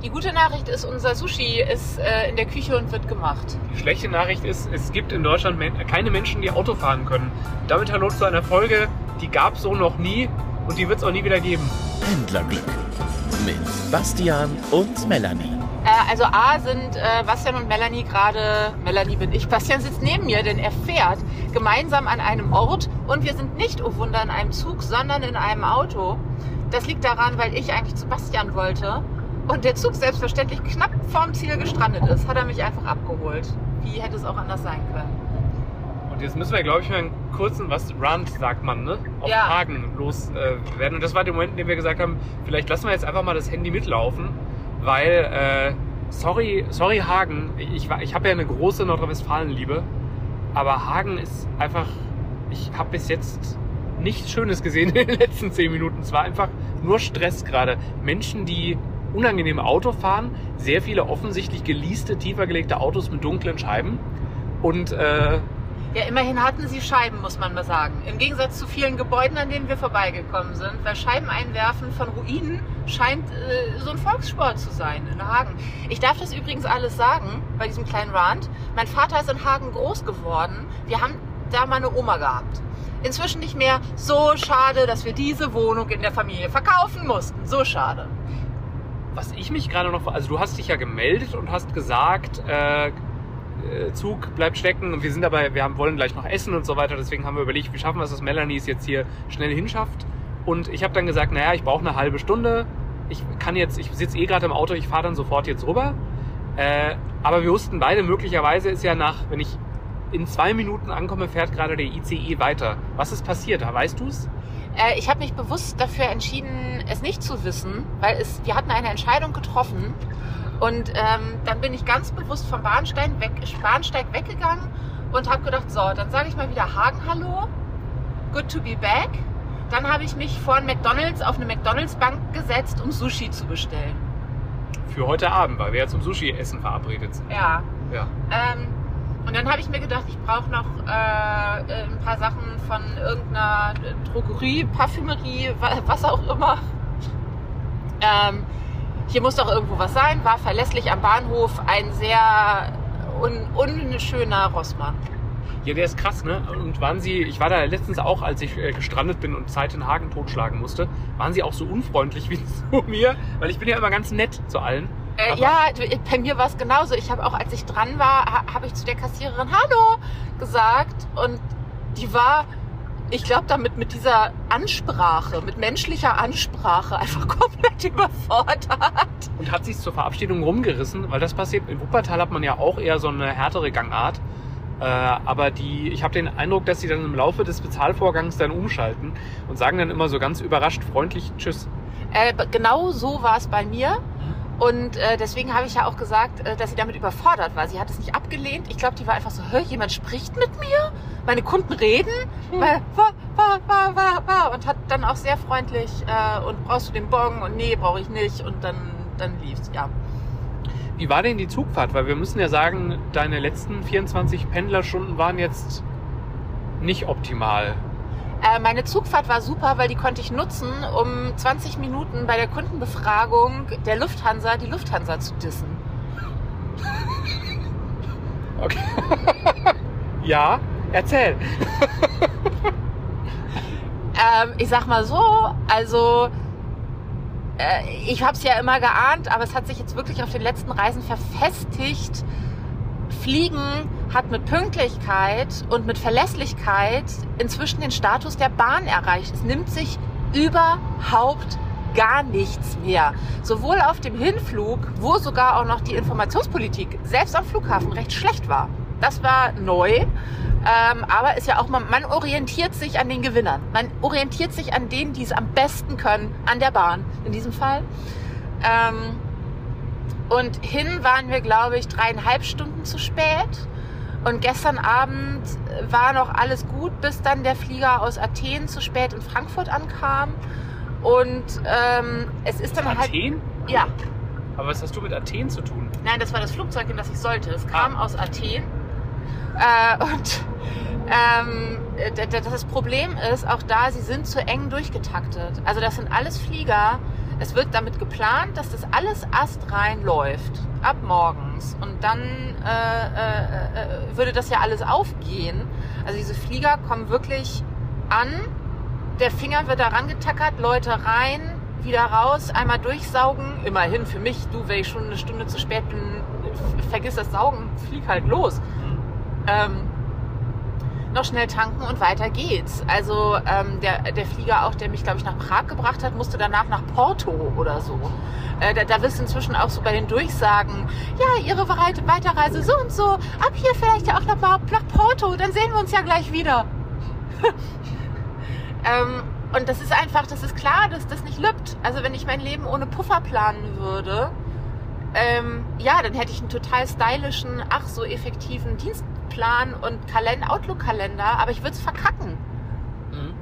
Die gute Nachricht ist, unser Sushi ist äh, in der Küche und wird gemacht. Die schlechte Nachricht ist, es gibt in Deutschland men keine Menschen, die Auto fahren können. Damit hallo zu einer Folge, die gab es so noch nie und die wird es auch nie wieder geben. Pendlerglück mit Bastian und Melanie. Äh, also A sind äh, Bastian und Melanie gerade, Melanie bin ich, Bastian sitzt neben mir, denn er fährt gemeinsam an einem Ort und wir sind nicht, oh Wunder, in einem Zug, sondern in einem Auto. Das liegt daran, weil ich eigentlich zu Bastian wollte und der Zug selbstverständlich knapp vorm Ziel gestrandet ist, hat er mich einfach abgeholt. Wie hätte es auch anders sein können? Und jetzt müssen wir, glaube ich, mal einen kurzen, was Rand sagt man, ne? Auf Ja. Hagen loswerden. Äh, werden. und das war der Moment, in dem wir gesagt haben, vielleicht lassen wir jetzt einfach mal das Handy mitlaufen, weil, äh, sorry, sorry Hagen, ich, ich habe ja eine große Nordrhein-Westfalen-Liebe, aber Hagen ist einfach, ich habe bis jetzt nichts Schönes gesehen in den letzten zehn Minuten. Es war einfach nur Stress gerade. Menschen, die unangenehm Auto fahren, sehr viele offensichtlich geleaste, tiefer gelegte Autos mit dunklen Scheiben und äh, Ja, immerhin hatten sie Scheiben, muss man mal sagen. Im Gegensatz zu vielen Gebäuden, an denen wir vorbeigekommen sind. Weil Scheiben einwerfen von Ruinen scheint äh, so ein Volkssport zu sein in Hagen. Ich darf das übrigens alles sagen bei diesem kleinen Rand. Mein Vater ist in Hagen groß geworden. Wir haben da mal eine Oma gehabt. Inzwischen nicht mehr. So schade, dass wir diese Wohnung in der Familie verkaufen mussten. So schade. Was ich mich gerade noch, also du hast dich ja gemeldet und hast gesagt, äh, äh, Zug bleibt stecken und wir sind dabei, wir haben, wollen gleich noch essen und so weiter. Deswegen haben wir überlegt, wie schaffen wir es, dass Melanie es jetzt hier schnell hinschafft. Und ich habe dann gesagt, naja, ich brauche eine halbe Stunde. Ich kann jetzt, ich sitze eh gerade im Auto, ich fahre dann sofort jetzt rüber. Äh, aber wir wussten beide, möglicherweise ist ja nach, wenn ich in zwei Minuten ankomme, fährt gerade der ICE weiter. Was ist passiert? Weißt du es? Äh, ich habe mich bewusst dafür entschieden, es nicht zu wissen, weil es, wir hatten eine Entscheidung getroffen. Und ähm, dann bin ich ganz bewusst vom Bahnsteig, weg, Bahnsteig weggegangen und habe gedacht, so, dann sage ich mal wieder Hagen Hallo, good to be back. Dann habe ich mich vor ein McDonalds auf eine McDonalds-Bank gesetzt, um Sushi zu bestellen. Für heute Abend, weil wir ja zum Sushi-Essen verabredet sind. Ja. Ja. Ähm, und dann habe ich mir gedacht, ich brauche noch äh, ein paar Sachen von irgendeiner Drogerie, Parfümerie, wa- was auch immer. Ähm, hier muss doch irgendwo was sein. War verlässlich am Bahnhof ein sehr un unschöner Rossmann. Ja, der ist krass, ne? Und waren Sie, ich war da letztens auch, als ich äh, gestrandet bin und Zeit in Hagen totschlagen musste, waren Sie auch so unfreundlich wie zu mir? Weil ich bin ja immer ganz nett zu allen. Äh, ja, bei mir war es genauso. Ich habe auch, als ich dran war, ha, habe ich zu der Kassiererin Hallo gesagt und die war, ich glaube, damit mit dieser Ansprache, mit menschlicher Ansprache einfach komplett überfordert. Und hat sich zur Verabschiedung rumgerissen, weil das passiert. In Wuppertal hat man ja auch eher so eine härtere Gangart. Äh, aber die, ich habe den Eindruck, dass sie dann im Laufe des Bezahlvorgangs dann umschalten und sagen dann immer so ganz überrascht freundlich Tschüss. Äh, genau so war es bei mir. Und äh, deswegen habe ich ja auch gesagt, äh, dass sie damit überfordert war. Sie hat es nicht abgelehnt. Ich glaube, die war einfach so, hör, jemand spricht mit mir? Meine Kunden reden? Weil, wa, wa, wa, wa, wa. Und hat dann auch sehr freundlich, äh, und brauchst du den Bon? Und nee, brauche ich nicht. Und dann, dann lief's, ja. Wie war denn die Zugfahrt? Weil wir müssen ja sagen, deine letzten 24 Pendlerstunden waren jetzt nicht optimal. Äh, meine Zugfahrt war super, weil die konnte ich nutzen, um 20 Minuten bei der Kundenbefragung der Lufthansa die Lufthansa zu dissen. Okay. ja, erzähl. Ähm, ich sag mal so, also äh, ich habe es ja immer geahnt, aber es hat sich jetzt wirklich auf den letzten Reisen verfestigt. Fliegen hat mit Pünktlichkeit und mit Verlässlichkeit inzwischen den Status der Bahn erreicht. Es nimmt sich überhaupt gar nichts mehr. Sowohl auf dem Hinflug, wo sogar auch noch die Informationspolitik selbst am Flughafen recht schlecht war. Das war neu. Ähm, aber ist ja auch, man, man orientiert sich an den Gewinnern. Man orientiert sich an denen, die es am besten können, an der Bahn in diesem Fall. Ähm, und hin waren wir, glaube ich, dreieinhalb Stunden zu spät. Und gestern Abend war noch alles gut, bis dann der Flieger aus Athen zu spät in Frankfurt ankam. Und ähm, es ist dann halt. Athen? Ja, Aber was hast du mit Athen zu tun? Nein, das war das Flugzeug, in das ich sollte. Es kam aus Athen. Äh, und ähm, das Problem ist auch da, sie sind zu eng durchgetaktet. Also das sind alles Flieger, Es wird damit geplant, dass das alles astrein läuft, ab morgens. Und dann äh, äh, äh, würde das ja alles aufgehen. Also diese Flieger kommen wirklich an, der Finger wird da rangetackert, Leute rein, wieder raus, einmal durchsaugen. Immerhin für mich, du, wenn ich schon eine Stunde zu spät bin, vergiss das Saugen, flieg halt los. Ähm, noch schnell tanken und weiter geht's. Also ähm, der, der Flieger auch, der mich, glaube ich, nach Prag gebracht hat, musste danach nach Porto oder so. Äh, da, wirst du inzwischen auch so bei den Durchsagen, ja, Ihre Weit- Weiterreise so und so, ab hier vielleicht ja auch nach, nach Porto, dann sehen wir uns ja gleich wieder. ähm, und das ist einfach, das ist klar, dass das nicht lübt. Also wenn ich mein Leben ohne Puffer planen würde, ähm, ja, dann hätte ich einen total stylischen, ach so effektiven Dienstplan und Kalend Outlook-Kalender, aber ich würde es verkacken. Mhm.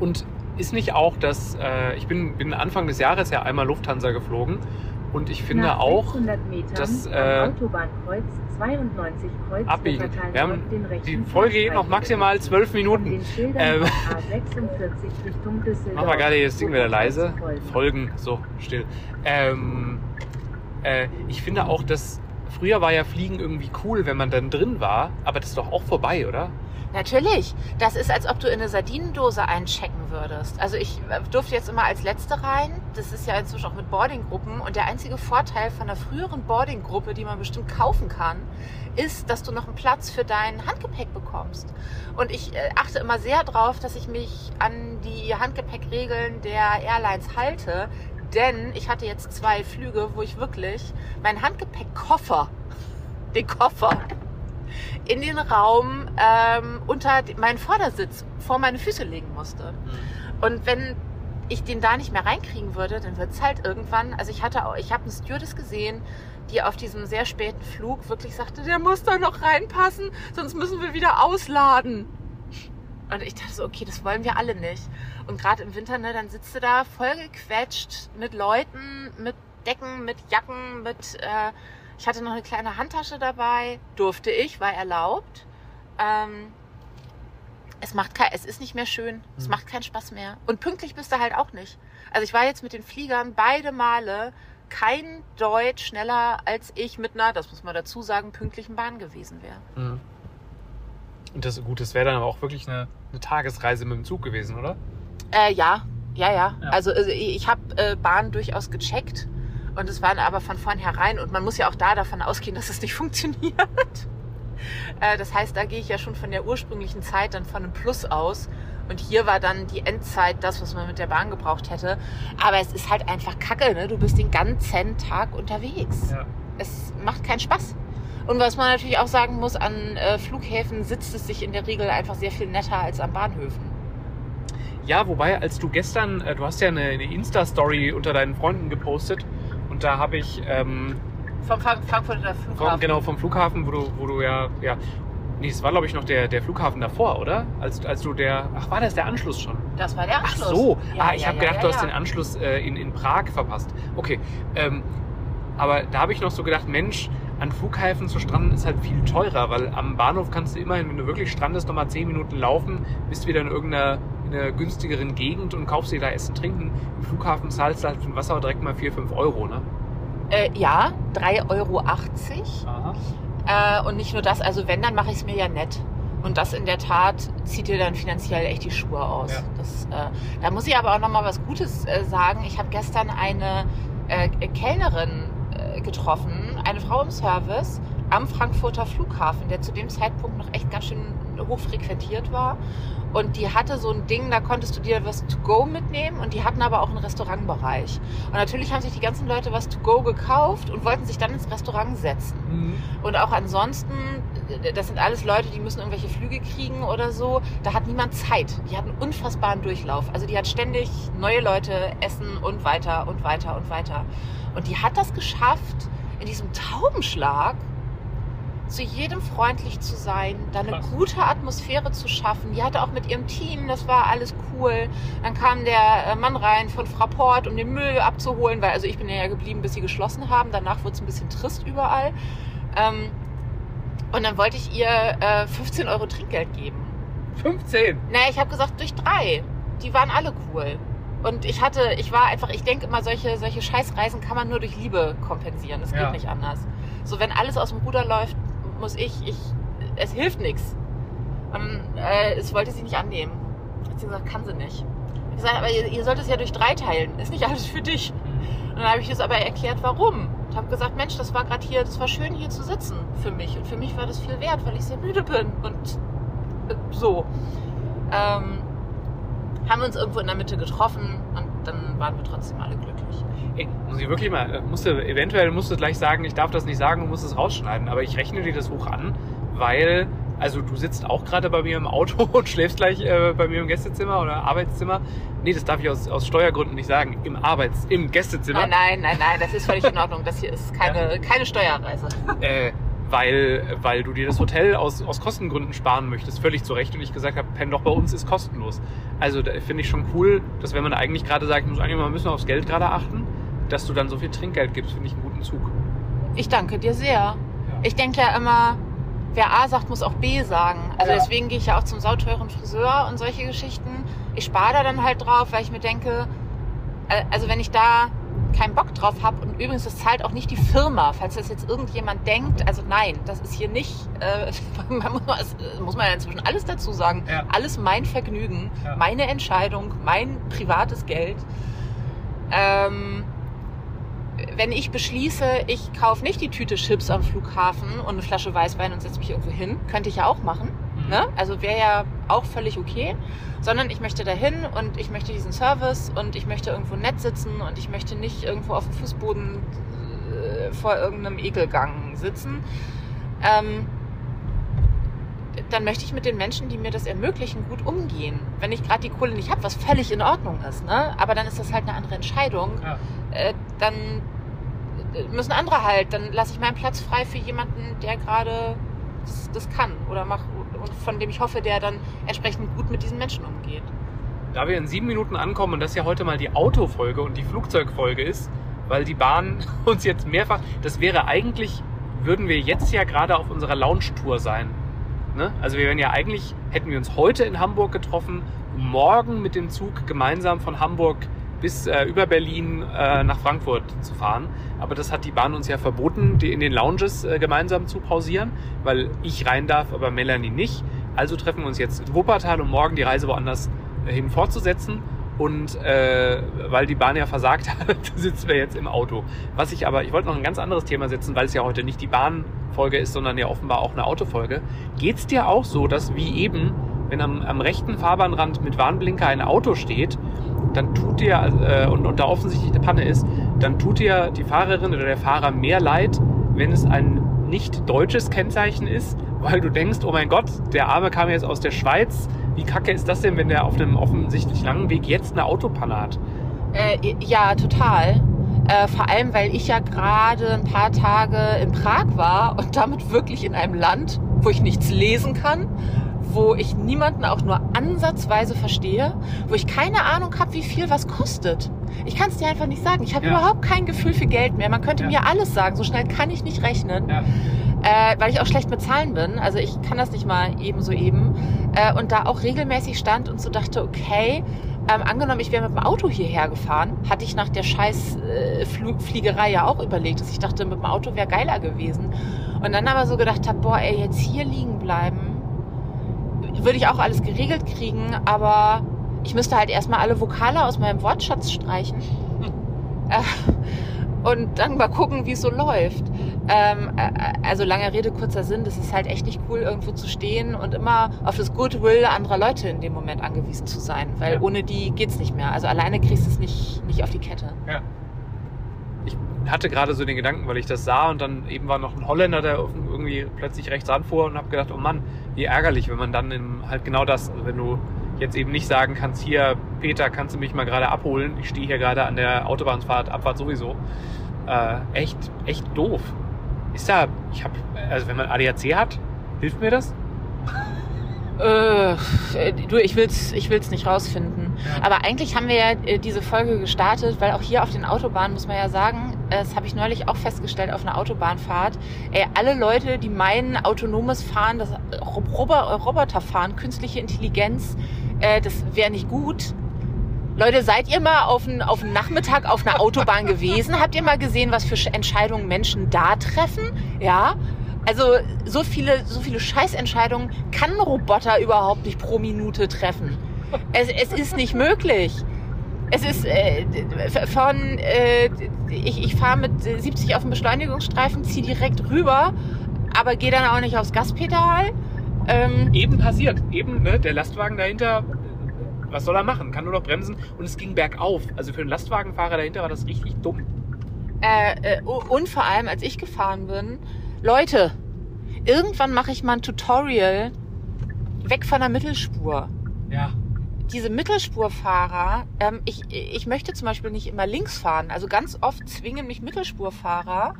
Und ist nicht auch, dass äh, ich bin, bin Anfang des Jahres ja einmal Lufthansa geflogen und ich finde Nach auch 600 Metern dass, äh, Autobahnkreuz 92 Kreuz abbiegen. Wir haben auf den rechten die Folge geht noch maximal zwölf Minuten. Ähm, auf A46 Richtung Düsseldorf. Machen wir gerade das Ding wieder leise. Folgen. Folgen, so, still. Ähm, äh, ich finde auch, dass früher war ja Fliegen irgendwie cool, wenn man dann drin war, aber das ist doch auch vorbei, oder? Natürlich. Das ist, als ob du in eine Sardinendose einchecken würdest. Also ich äh, durfte jetzt immer als Letzte rein. Das ist ja inzwischen auch mit Boardinggruppen. Und der einzige Vorteil von einer früheren Boardinggruppe, die man bestimmt kaufen kann, ist, dass du noch einen Platz für dein Handgepäck bekommst. Und ich äh, achte immer sehr darauf, dass ich mich an die Handgepäckregeln der Airlines halte. Denn ich hatte jetzt zwei Flüge, wo ich wirklich meinen Handgepäckkoffer, den Koffer, in den Raum ähm, unter meinen Vordersitz vor meine Füße legen musste. Und wenn ich den da nicht mehr reinkriegen würde, dann wird es halt irgendwann, also ich hatte auch, ich habe eine Stewardess gesehen, die auf diesem sehr späten Flug wirklich sagte, der muss da noch reinpassen, sonst müssen wir wieder ausladen. Und ich dachte so, okay, das wollen wir alle nicht. Und gerade im Winter, ne, dann sitzt du da voll gequetscht mit Leuten, mit Decken, mit Jacken, mit, äh, ich hatte noch eine kleine Handtasche dabei, durfte ich, war erlaubt. Ähm, es macht kein, es ist nicht mehr schön, es Mhm. macht keinen Spaß mehr. Und pünktlich bist du halt auch nicht. Also ich war jetzt mit den Fliegern beide Male kein Deut schneller als ich mit einer, das muss man dazu sagen, pünktlichen Bahn gewesen wäre. Mhm. Und das, gut, das wäre dann aber auch wirklich eine, eine Tagesreise mit dem Zug gewesen, oder? Äh, ja, ja, ja. Ja. Also äh, ich habe äh, Bahn durchaus gecheckt und es waren aber von vornherein und man muss ja auch da davon ausgehen, dass es nicht funktioniert. Äh, das heißt, da gehe ich ja schon von der ursprünglichen Zeit dann von einem Plus aus und hier war dann die Endzeit das, was man mit der Bahn gebraucht hätte. Aber es ist halt einfach Kacke, ne? Du bist den ganzen Tag unterwegs. Ja. Es macht keinen Spaß. Und was man natürlich auch sagen muss, an äh, Flughäfen sitzt es sich in der Regel einfach sehr viel netter als an Bahnhöfen. Ja, wobei, als du gestern, äh, du hast ja eine, eine Insta-Story unter deinen Freunden gepostet und da habe ich ähm, Vom Frank Frankfurter vom, Flughafen. genau vom Flughafen, wo du, wo du ja, ja, nee, es war glaube ich noch der, der Flughafen davor, oder? Als, als du der, ach war das der Anschluss schon? Das war der Ach Anschluss. so, Ja, ah, ich ja, habe ja, gedacht, ja, du hast den Anschluss äh, in, in Prag verpasst. Okay, ähm, aber da habe ich noch so gedacht, Mensch, an Flughäfen zu stranden ist halt viel teurer, weil am Bahnhof kannst du immerhin, wenn du wirklich strandest, nochmal 10 Minuten laufen, bist wieder in irgendeiner in einer günstigeren Gegend und kaufst dir da Essen, Trinken. Im Flughafen zahlst du halt für ein Wasser direkt mal 4, 5 Euro, ne? Äh, ja, 3,80 Euro. Aha. Äh, und nicht nur das, also wenn, dann mache ich es mir ja nett. Und das in der Tat zieht dir dann finanziell echt die Schuhe aus. Ja. Das, äh, da muss ich aber auch nochmal was Gutes äh, sagen. Ich habe gestern eine äh, Kellnerin äh, getroffen, eine Frau im Service am Frankfurter Flughafen, der zu dem Zeitpunkt noch echt ganz schön hoch frequentiert war. Und die hatte so ein Ding, da konntest du dir was to go mitnehmen und die hatten aber auch einen Restaurantbereich. Und natürlich haben sich die ganzen Leute was to go gekauft und wollten sich dann ins Restaurant setzen. Mhm. Und auch ansonsten, das sind alles Leute, die müssen irgendwelche Flüge kriegen oder so. Da hat niemand Zeit. Die hatten unfassbaren Durchlauf. Also die hat ständig neue Leute essen und weiter und weiter und weiter. Und die hat das geschafft, in diesem Taubenschlag zu jedem freundlich zu sein, da eine Krass. gute Atmosphäre zu schaffen. Die hatte auch mit ihrem Team, das war alles cool. Dann kam der äh, Mann rein von Fraport, um den Müll abzuholen, weil also ich bin ja geblieben, bis sie geschlossen haben. Danach wurde es ein bisschen trist überall. Ähm, und dann wollte ich ihr äh, 15 Euro Trinkgeld geben. 15. Naja, ich habe gesagt, durch drei. Die waren alle cool. Und ich hatte, ich war einfach, ich denke immer, solche, solche Scheißreisen kann man nur durch Liebe kompensieren. Das geht Ja. nicht anders. So, wenn alles aus dem Ruder läuft, muss ich, ich, es hilft nichts. Und äh, es wollte sie nicht annehmen. Hat sie gesagt, kann sie nicht. Ich gesagt, aber ihr, ihr sollt es ja durch drei teilen. Ist nicht alles für dich. Und dann habe ich das aber erklärt, warum. Und habe gesagt, Mensch, das war gerade hier, das war schön hier zu sitzen für mich. Und für mich war das viel wert, weil ich sehr müde bin. Und äh, so. Ähm, haben wir uns irgendwo in der Mitte getroffen und dann waren wir trotzdem alle glücklich. Ey, muss ich wirklich mal, äh, musste, eventuell musst du gleich sagen, ich darf das nicht sagen, du musst es rausschneiden, aber ich rechne dir das hoch an, weil, also du sitzt auch gerade bei mir im Auto und schläfst gleich äh, bei mir im Gästezimmer oder Arbeitszimmer. Nee, das darf ich aus, aus Steuergründen nicht sagen. Im Arbeits-, im Gästezimmer. Nein, nein, nein, nein, das ist völlig in Ordnung. Das hier ist keine, keine Steuerreise. Äh, weil, weil du dir das Hotel aus, aus Kostengründen sparen möchtest, völlig zu Recht. Und ich gesagt habe, penn doch bei uns ist kostenlos. Also finde ich schon cool, dass wenn man eigentlich gerade sagt, ich muss eigentlich mal bisschen aufs Geld gerade achten, dass du dann so viel Trinkgeld gibst, finde ich einen guten Zug. Ich danke dir sehr. Ich denke ja immer, wer A sagt, muss auch B sagen. Also Ja. deswegen gehe ich ja auch zum sauteuren Friseur und solche Geschichten. Ich spare da dann halt drauf, weil ich mir denke, äh, also wenn ich da keinen Bock drauf habe und übrigens, das zahlt auch nicht die Firma, falls das jetzt irgendjemand denkt. Also nein, das ist hier nicht, äh, man muss, das muss man ja inzwischen alles dazu sagen. Ja. Alles mein Vergnügen, Ja. meine Entscheidung, mein privates Geld. Ähm, wenn ich beschließe, ich kaufe nicht die Tüte Chips am Flughafen und eine Flasche Weißwein und setze mich irgendwo hin, könnte ich ja auch machen. Ne? Also wäre ja auch völlig okay. Sondern ich möchte dahin und ich möchte diesen Service und ich möchte irgendwo nett sitzen und ich möchte nicht irgendwo auf dem Fußboden äh, vor irgendeinem Ekelgang sitzen. Ähm, dann möchte ich mit den Menschen, die mir das ermöglichen, gut umgehen. Wenn ich gerade die Kohle nicht habe, was völlig in Ordnung ist, ne? aber dann ist das halt eine andere Entscheidung. Ja. Äh, dann müssen andere halt, dann lasse ich meinen Platz frei für jemanden, der gerade das, das kann oder macht und von dem ich hoffe, der dann entsprechend gut mit diesen Menschen umgeht. Da wir in sieben Minuten ankommen und das ja heute mal die Autofolge und die Flugzeugfolge ist, weil die Bahn uns jetzt mehrfach, das wäre eigentlich, würden wir jetzt ja gerade auf unserer Lounge-Tour sein. Ne? Also wir wären ja eigentlich, hätten wir uns heute in Hamburg getroffen, morgen mit dem Zug gemeinsam von Hamburg bis äh, über Berlin äh, nach Frankfurt zu fahren. Aber das hat die Bahn uns ja verboten, die in den Lounges äh, gemeinsam zu pausieren, weil ich rein darf, aber Melanie nicht. Also treffen wir uns jetzt in Wuppertal, um morgen die Reise woanders äh, hin fortzusetzen. Und äh, weil die Bahn ja versagt hat, sitzen wir jetzt im Auto. Was ich aber, ich wollte noch ein ganz anderes Thema setzen, weil es ja heute nicht die Bahnfolge ist, sondern ja offenbar auch eine Autofolge. Geht's dir auch so, dass wie eben, wenn am, am rechten Fahrbahnrand mit Warnblinker ein Auto steht, dann tut dir, äh, und, und da offensichtlich eine Panne ist, dann tut dir die Fahrerin oder der Fahrer mehr leid, wenn es ein nicht deutsches Kennzeichen ist, weil du denkst, oh mein Gott, der Arme kam jetzt aus der Schweiz. Wie kacke ist das denn, wenn der auf einem offensichtlich langen Weg jetzt eine Autopanne hat? Äh, ja, total. Äh, vor allem, weil ich ja gerade ein paar Tage in Prag war und damit wirklich in einem Land, wo ich nichts lesen kann, wo ich niemanden auch nur ansatzweise verstehe, wo ich keine Ahnung habe, wie viel was kostet. Ich kann es dir einfach nicht sagen. Ich habe Ja. überhaupt kein Gefühl für Geld mehr. Man könnte Ja. mir alles sagen. So schnell kann ich nicht rechnen, Ja. äh, weil ich auch schlecht mit Zahlen bin. Also ich kann das nicht mal eben so eben. Äh, und da auch regelmäßig stand und so dachte, okay, ähm, angenommen, ich wäre mit dem Auto hierher gefahren, hatte ich nach der scheiß äh, Flu- Fliegerei ja auch überlegt, dass ich dachte, mit dem Auto wäre geiler gewesen. Und dann aber so gedacht habe, boah, ey, jetzt hier liegen bleiben, würde ich auch alles geregelt kriegen, aber ich müsste halt erstmal alle Vokale aus meinem Wortschatz streichen. Äh, und dann mal gucken, wie es so läuft. Ähm, äh, also lange Rede, kurzer Sinn, das ist halt echt nicht cool, irgendwo zu stehen und immer auf das Goodwill anderer Leute in dem Moment angewiesen zu sein, weil Ja. ohne die geht's nicht mehr. Also alleine kriegst du es nicht, nicht auf die Kette. Ich hatte gerade so den Gedanken, weil ich das sah und dann eben war noch ein Holländer, der irgendwie plötzlich rechts ranfuhr und habe gedacht, oh Mann, wie ärgerlich, wenn man dann im, halt genau das, also wenn du jetzt eben nicht sagen kannst, hier, Peter, kannst du mich mal gerade abholen? Ich stehe hier gerade an der Autobahnfahrt, Abfahrt sowieso. Äh, echt, echt doof. Ist da, ich habe, also wenn man ADAC hat, hilft mir das? Äh, du, ich will's, ich will's nicht rausfinden. Aber eigentlich haben wir ja äh, diese Folge gestartet, weil auch hier auf den Autobahnen muss man ja sagen, äh, das habe ich neulich auch festgestellt auf einer Autobahnfahrt. Ey, alle Leute, die meinen, autonomes Fahren, das Roboter Roboterfahren, künstliche Intelligenz, äh, das wäre nicht gut. Leute, seid ihr mal auf einen auf einen Nachmittag auf einer Autobahn gewesen? Habt ihr mal gesehen, was für Sch- Entscheidungen Menschen da treffen? Ja. Also so viele, so viele Scheißentscheidungen kann ein Roboter überhaupt nicht pro Minute treffen. Es, es ist nicht möglich. Es ist äh, von, äh, ich, ich fahre mit 70 auf dem Beschleunigungsstreifen, ziehe direkt rüber, aber gehe dann auch nicht aufs Gaspedal. Ähm, Eben passiert. Eben, ne, der Lastwagen dahinter, was soll er machen? Kann nur noch bremsen und es ging bergauf. Also für einen Lastwagenfahrer dahinter war das richtig dumm. Äh, äh, und vor allem, als ich gefahren bin, Leute, irgendwann mache ich mal ein Tutorial weg von der Mittelspur. Ja. Diese Mittelspurfahrer, ähm, ich, ich möchte zum Beispiel nicht immer links fahren. Also ganz oft zwingen mich Mittelspurfahrer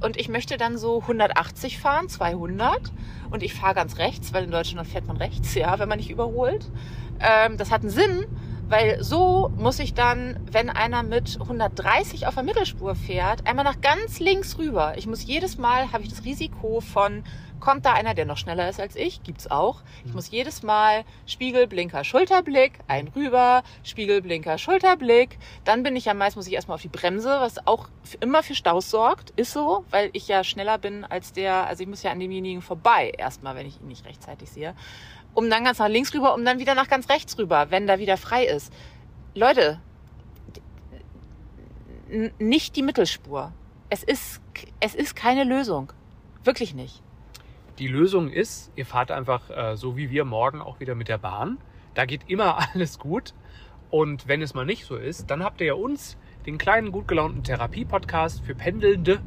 und ich möchte dann so 180 fahren, 200 und ich fahre ganz rechts, weil in Deutschland fährt man rechts, ja, wenn man nicht überholt. Ähm, das hat einen Sinn, weil so muss ich dann, wenn einer mit 130 auf der Mittelspur fährt, einmal nach ganz links rüber. Ich muss jedes Mal, habe ich das Risiko von, kommt da einer, der noch schneller ist als ich, gibt's auch. Ich muss jedes Mal Spiegel, Blinker, Schulterblick, ein rüber, Spiegel, Blinker, Schulterblick. Dann bin ich ja meist, muss ich erstmal auf die Bremse, was auch immer für Staus sorgt. Ist so, weil ich ja schneller bin als der, also ich muss ja an demjenigen vorbei erstmal, wenn ich ihn nicht rechtzeitig sehe um dann ganz nach links rüber, um dann wieder nach ganz rechts rüber, wenn da wieder frei ist. Leute, nicht die Mittelspur. Es ist, es ist keine Lösung. Wirklich nicht. Die Lösung ist, ihr fahrt einfach äh, so wie wir morgen auch wieder mit der Bahn. Da geht immer alles gut. Und wenn es mal nicht so ist, dann habt ihr ja uns, den kleinen, gut gelaunten Therapie-Podcast für Pendelnde.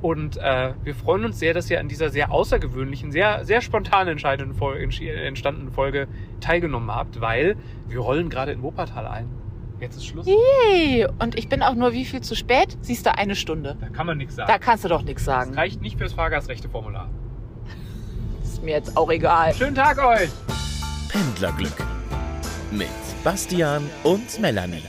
Und äh, wir freuen uns sehr, dass ihr an dieser sehr außergewöhnlichen, sehr, sehr spontan entscheidenden Folge, entstandenen Folge teilgenommen habt, weil wir rollen gerade in Wuppertal ein. Jetzt ist Schluss. Hey, und ich bin auch nur wie viel zu spät? Siehst du, eine Stunde. Da kann man nichts sagen. Da kannst du doch nichts Das sagen. reicht nicht fürs Fahrgastrechteformular. Ist mir jetzt auch egal. Schönen Tag euch! Pendlerglück mit Bastian und Melanie.